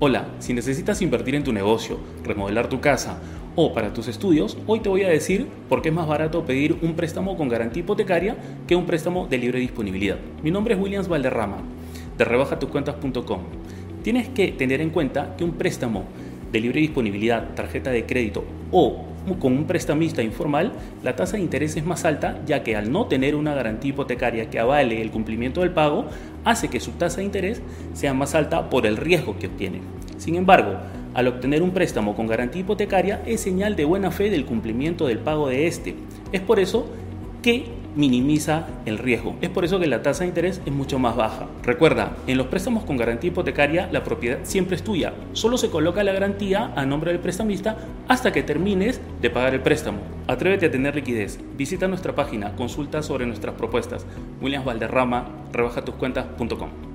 Hola, si necesitas invertir en tu negocio, remodelar tu casa o para tus estudios, hoy te voy a decir por qué es más barato pedir un préstamo con garantía hipotecaria que un préstamo de libre disponibilidad. Mi nombre es Williams Valderrama, de rebajatucuentas.com. Tienes que tener en cuenta que un préstamo de libre disponibilidad, tarjeta de crédito o con un prestamista informal, la tasa de interés es más alta ya que al no tener una garantía hipotecaria que avale el cumplimiento del pago, hace que su tasa de interés sea más alta por el riesgo que obtiene. Sin embargo, al obtener un préstamo con garantía hipotecaria es señal de buena fe del cumplimiento del pago de este. Es por eso que minimiza el riesgo. Es por eso que la tasa de interés es mucho más baja. Recuerda, en los préstamos con garantía hipotecaria la propiedad siempre es tuya. Solo se coloca la garantía a nombre del prestamista hasta que termines de pagar el préstamo. Atrévete a tener liquidez. Visita nuestra página, consulta sobre nuestras propuestas. Williams Valderrama, rebajatuscuentas.com.